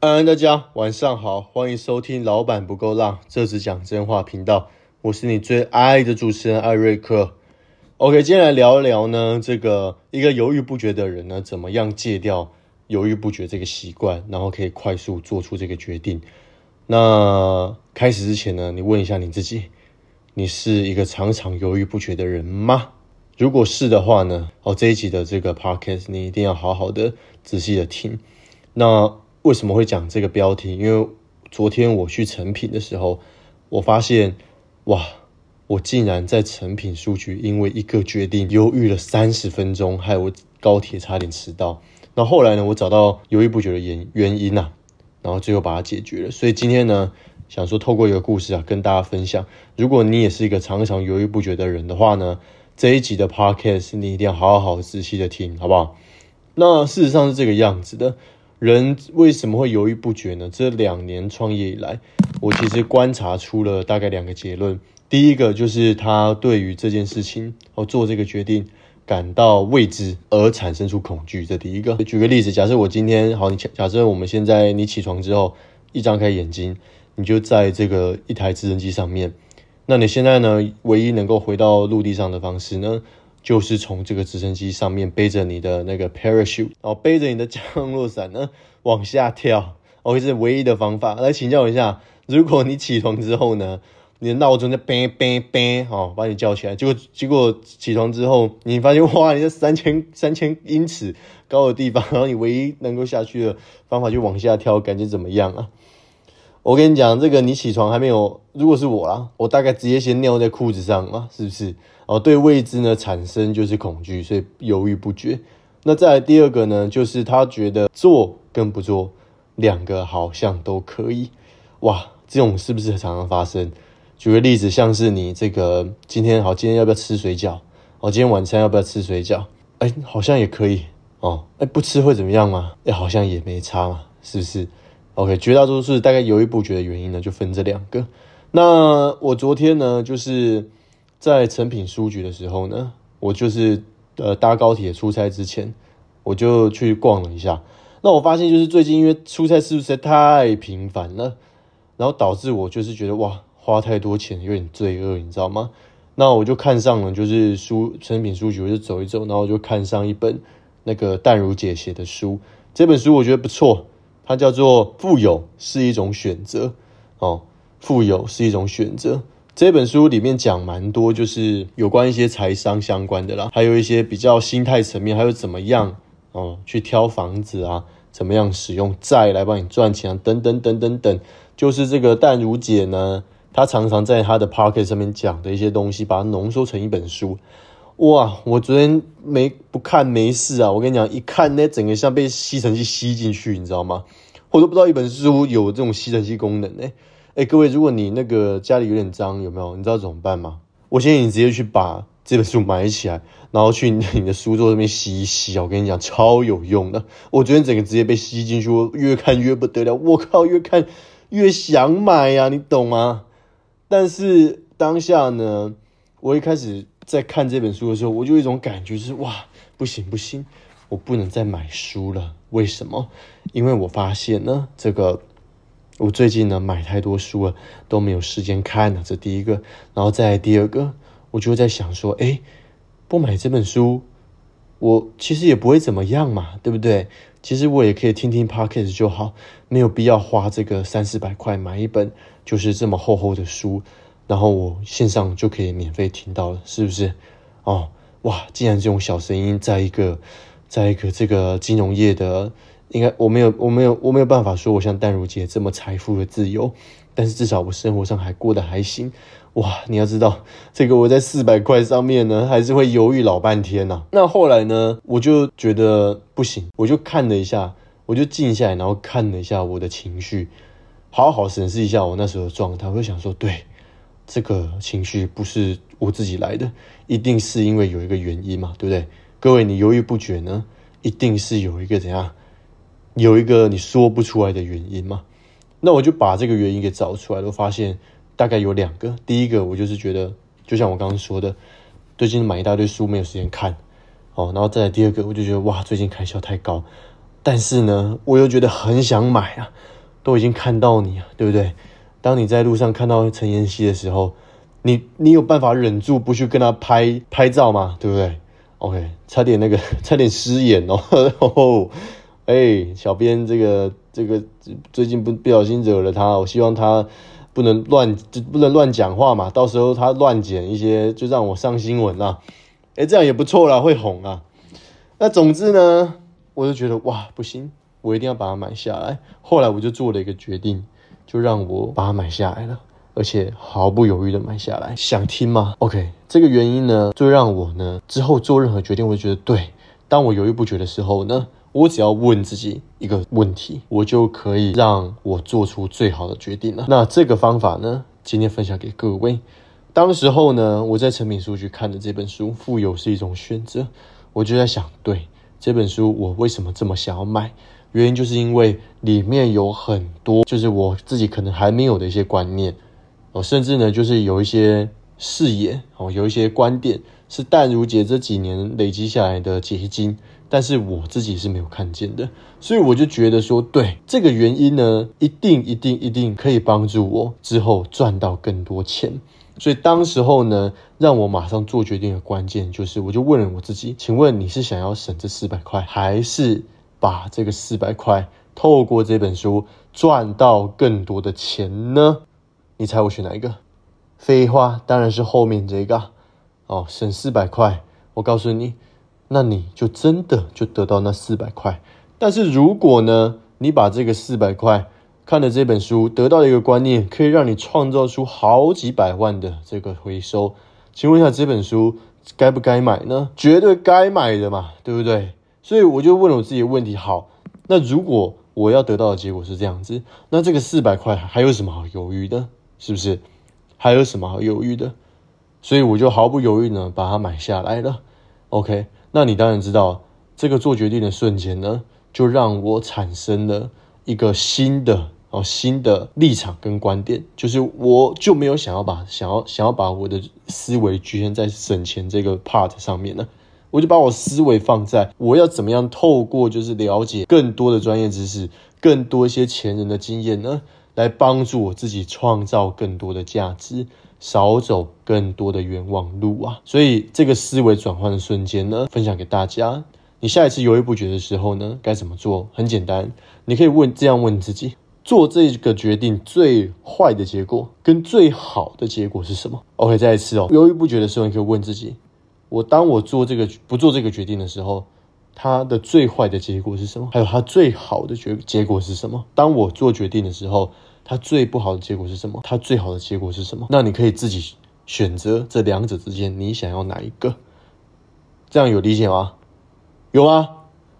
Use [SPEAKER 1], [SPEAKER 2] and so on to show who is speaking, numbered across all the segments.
[SPEAKER 1] 安安大家晚上好，欢迎收听《老板不够浪》，这是讲真话频道，我是你最爱的主持人艾瑞克。OK，今天来聊一聊呢，这个一个犹豫不决的人呢，怎么样戒掉犹豫不决这个习惯，然后可以快速做出这个决定。那开始之前呢，你问一下你自己，你是一个常常犹豫不决的人吗？如果是的话呢，哦，这一集的这个 podcast 你一定要好好的仔细的听。那为什么会讲这个标题？因为昨天我去成品的时候，我发现，哇，我竟然在成品书局因为一个决定犹豫了三十分钟，害我高铁差点迟到。那后来呢，我找到犹豫不决的原原因呐，然后最后把它解决了。所以今天呢，想说透过一个故事啊，跟大家分享，如果你也是一个常常犹豫不决的人的话呢，这一集的 podcast 你一定要好好仔细的听，好不好？那事实上是这个样子的。人为什么会犹豫不决呢？这两年创业以来，我其实观察出了大概两个结论。第一个就是他对于这件事情哦做这个决定感到未知而产生出恐惧，这第一个。举个例子，假设我今天好，你假设我们现在你起床之后一张开眼睛，你就在这个一台直升机上面，那你现在呢唯一能够回到陆地上的方式呢？就是从这个直升机上面背着你的那个 parachute，然后背着你的降落伞呢往下跳，OK 是唯一的方法。来请教一下，如果你起床之后呢，你的闹钟在 bang bang bang，好把你叫起来，结果结果起床之后，你发现哇，你在三千三千英尺高的地方，然后你唯一能够下去的方法就往下跳，感觉怎么样啊？我跟你讲，这个你起床还没有，如果是我啦，我大概直接先尿在裤子上嘛，是不是？哦，对未知呢产生就是恐惧，所以犹豫不决。那再来第二个呢，就是他觉得做跟不做两个好像都可以。哇，这种是不是常常发生？举个例子，像是你这个今天好，今天要不要吃水饺？哦，今天晚餐要不要吃水饺？哎，好像也可以哦。哎，不吃会怎么样吗？哎，好像也没差嘛，是不是？OK，绝大多数大概犹豫不决的原因呢，就分这两个。那我昨天呢，就是。在成品书局的时候呢，我就是呃搭高铁出差之前，我就去逛了一下。那我发现就是最近因为出差是不是太频繁了，然后导致我就是觉得哇花太多钱有点罪恶，你知道吗？那我就看上了就是书成品书局，我就走一走，然后就看上一本那个淡如姐写的书。这本书我觉得不错，它叫做《富有是一种选择》哦，富有是一种选择。这本书里面讲蛮多，就是有关一些财商相关的啦，还有一些比较心态层面，还有怎么样哦去挑房子啊，怎么样使用债来帮你赚钱啊，等等等等等，就是这个淡如姐呢，她常常在她的 pocket 上面讲的一些东西，把它浓缩成一本书。哇，我昨天没不看没事啊，我跟你讲，一看那整个像被吸尘器吸进去，你知道吗？我都不知道一本书有这种吸尘器功能呢。哎，各位，如果你那个家里有点脏，有没有？你知道怎么办吗？我建议你直接去把这本书买起来，然后去你的书桌那边洗一洗我跟你讲，超有用的。我昨天整个直接被吸进去，我越看越不得了。我靠，越看越想买呀，你懂吗？但是当下呢，我一开始在看这本书的时候，我就有一种感觉，就是哇，不行不行，我不能再买书了。为什么？因为我发现呢，这个。我最近呢买太多书了，都没有时间看了。这第一个，然后再第二个，我就在想说，哎，不买这本书，我其实也不会怎么样嘛，对不对？其实我也可以听听 podcast 就好，没有必要花这个三四百块买一本就是这么厚厚的书，然后我线上就可以免费听到了，是不是？哦，哇，竟然这种小声音，在一个，在一个这个金融业的。应该我没有我没有我没有办法说我像淡如姐这么财富的自由，但是至少我生活上还过得还行。哇，你要知道这个我在四百块上面呢，还是会犹豫老半天呐。那后来呢，我就觉得不行，我就看了一下，我就静下来，然后看了一下我的情绪，好好审视一下我那时候的状态。我就想说，对，这个情绪不是我自己来的，一定是因为有一个原因嘛，对不对？各位，你犹豫不决呢，一定是有一个怎样？有一个你说不出来的原因嘛？那我就把这个原因给找出来，我发现大概有两个。第一个，我就是觉得，就像我刚刚说的，最近买一大堆书没有时间看，哦，然后再来第二个，我就觉得哇，最近开销太高，但是呢，我又觉得很想买啊，都已经看到你啊，对不对？当你在路上看到陈妍希的时候，你你有办法忍住不去跟她拍拍照吗？对不对？OK，差点那个差点失眼哦。哎，小编这个这个最近不不小心惹了他，我希望他不能乱就不能乱讲话嘛，到时候他乱剪一些就让我上新闻啦。哎，这样也不错啦，会红啊。那总之呢，我就觉得哇不行，我一定要把它买下来。后来我就做了一个决定，就让我把它买下来了，而且毫不犹豫的买下来。想听吗？OK，这个原因呢，就让我呢之后做任何决定，我就觉得对。当我犹豫不决的时候呢？我只要问自己一个问题，我就可以让我做出最好的决定了。那这个方法呢，今天分享给各位。当时候呢，我在成品书局看的这本书《富有是一种选择》，我就在想，对这本书我为什么这么想要买？原因就是因为里面有很多，就是我自己可能还没有的一些观念哦，甚至呢，就是有一些视野哦，有一些观点是淡如姐这几年累积下来的结晶。但是我自己是没有看见的，所以我就觉得说，对这个原因呢，一定一定一定可以帮助我之后赚到更多钱。所以当时候呢，让我马上做决定的关键就是，我就问了我自己，请问你是想要省这四百块，还是把这个四百块透过这本书赚到更多的钱呢？你猜我选哪一个？废话，当然是后面这个哦，省四百块。我告诉你。那你就真的就得到那四百块。但是如果呢，你把这个四百块看了这本书，得到一个观念，可以让你创造出好几百万的这个回收，请问一下这本书该不该买呢？绝对该买的嘛，对不对？所以我就问了我自己的问题：好，那如果我要得到的结果是这样子，那这个四百块还有什么好犹豫的？是不是？还有什么好犹豫的？所以我就毫不犹豫呢，把它买下来了。OK。那你当然知道，这个做决定的瞬间呢，就让我产生了一个新的哦新的立场跟观点，就是我就没有想要把想要想要把我的思维局限在省钱这个 part 上面了，我就把我思维放在我要怎么样透过就是了解更多的专业知识，更多一些前人的经验呢，来帮助我自己创造更多的价值。少走更多的冤枉路啊！所以这个思维转换的瞬间呢，分享给大家。你下一次犹豫不决的时候呢，该怎么做？很简单，你可以问这样问自己：做这个决定最坏的结果跟最好的结果是什么？OK，再一次哦，犹豫不决的时候，你可以问自己：我当我做这个不做这个决定的时候，它的最坏的结果是什么？还有它最好的结结果是什么？当我做决定的时候。它最不好的结果是什么？它最好的结果是什么？那你可以自己选择这两者之间，你想要哪一个？这样有理解吗？有吗？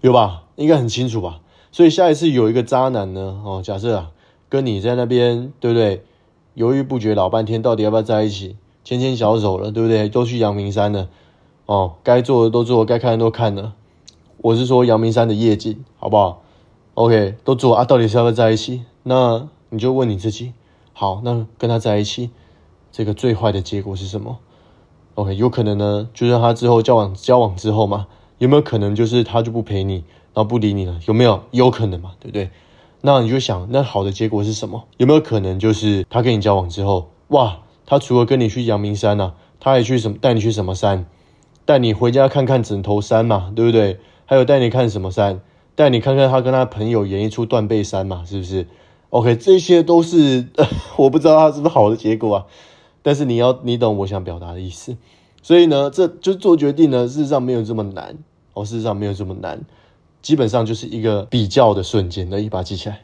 [SPEAKER 1] 有吧？应该很清楚吧？所以下一次有一个渣男呢，哦，假设啊，跟你在那边，对不对？犹豫不决老半天，到底要不要在一起？牵牵小手了，对不对？都去阳明山了，哦，该做的都做，该看的都看了。我是说阳明山的夜景，好不好？OK，都做啊，到底是要不要在一起？那。你就问你自己，好，那跟他在一起，这个最坏的结果是什么？OK，有可能呢，就是他之后交往交往之后嘛，有没有可能就是他就不陪你，然后不理你了？有没有？有可能嘛，对不对？那你就想，那好的结果是什么？有没有可能就是他跟你交往之后，哇，他除了跟你去阳明山呐，他还去什么？带你去什么山？带你回家看看枕头山嘛，对不对？还有带你看什么山？带你看看他跟他朋友演一出断背山嘛，是不是？OK，这些都是 我不知道它是不是好的结果啊，但是你要你懂我想表达的意思，所以呢，这就做决定呢，事实上没有这么难哦，事实上没有这么难，基本上就是一个比较的瞬间，那一把记起来，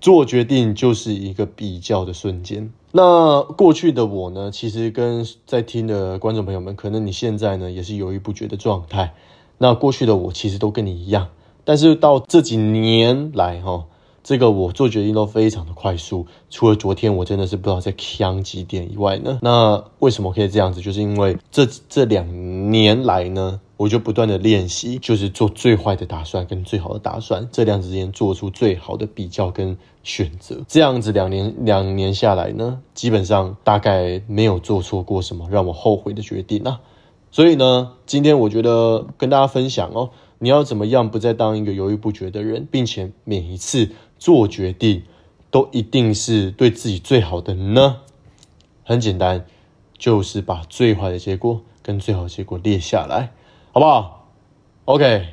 [SPEAKER 1] 做决定就是一个比较的瞬间。那过去的我呢，其实跟在听的观众朋友们，可能你现在呢也是犹豫不决的状态，那过去的我其实都跟你一样，但是到这几年来哈。这个我做决定都非常的快速，除了昨天我真的是不知道在抢几点以外呢。那为什么可以这样子？就是因为这这两年来呢，我就不断的练习，就是做最坏的打算跟最好的打算，这两之间做出最好的比较跟选择。这样子两年两年下来呢，基本上大概没有做错过什么让我后悔的决定啊。所以呢，今天我觉得跟大家分享哦。你要怎么样不再当一个犹豫不决的人，并且每一次做决定都一定是对自己最好的呢？很简单，就是把最坏的结果跟最好的结果列下来，好不好？OK，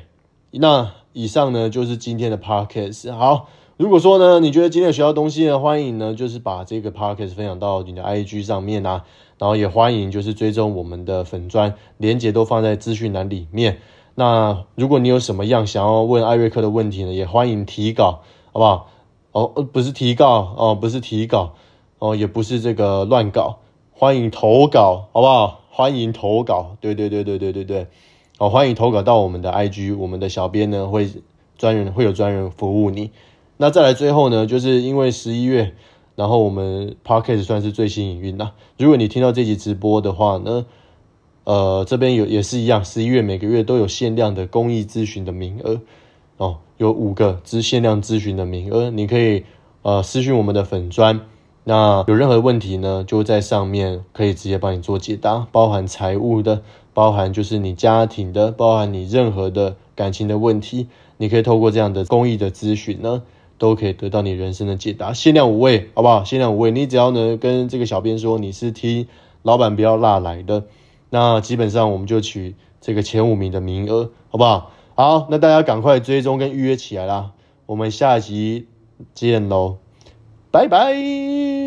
[SPEAKER 1] 那以上呢就是今天的 Podcast。好，如果说呢你觉得今天学到东西呢，欢迎呢就是把这个 Podcast 分享到你的 IG 上面啊，然后也欢迎就是追踪我们的粉砖，连接都放在资讯栏里面。那如果你有什么样想要问艾瑞克的问题呢，也欢迎提稿，好不好？哦，不是提告哦，不是提稿哦，也不是这个乱搞，欢迎投稿，好不好？欢迎投稿，对对对对对对对，好，欢迎投稿到我们的 IG，我们的小编呢会专人会有专人服务你。那再来最后呢，就是因为十一月，然后我们 Podcast 算是最新营运啦。如果你听到这集直播的话呢？呃，这边有也是一样，十一月每个月都有限量的公益咨询的名额哦，有五个之限量咨询的名额，你可以呃私讯我们的粉砖，那有任何问题呢，就在上面可以直接帮你做解答，包含财务的，包含就是你家庭的，包含你任何的感情的问题，你可以透过这样的公益的咨询呢，都可以得到你人生的解答，限量五位，好不好？限量五位，你只要呢跟这个小编说你是听老板不要辣来的。那基本上我们就取这个前五名的名额，好不好？好，那大家赶快追踪跟预约起来啦！我们下集见喽，拜拜。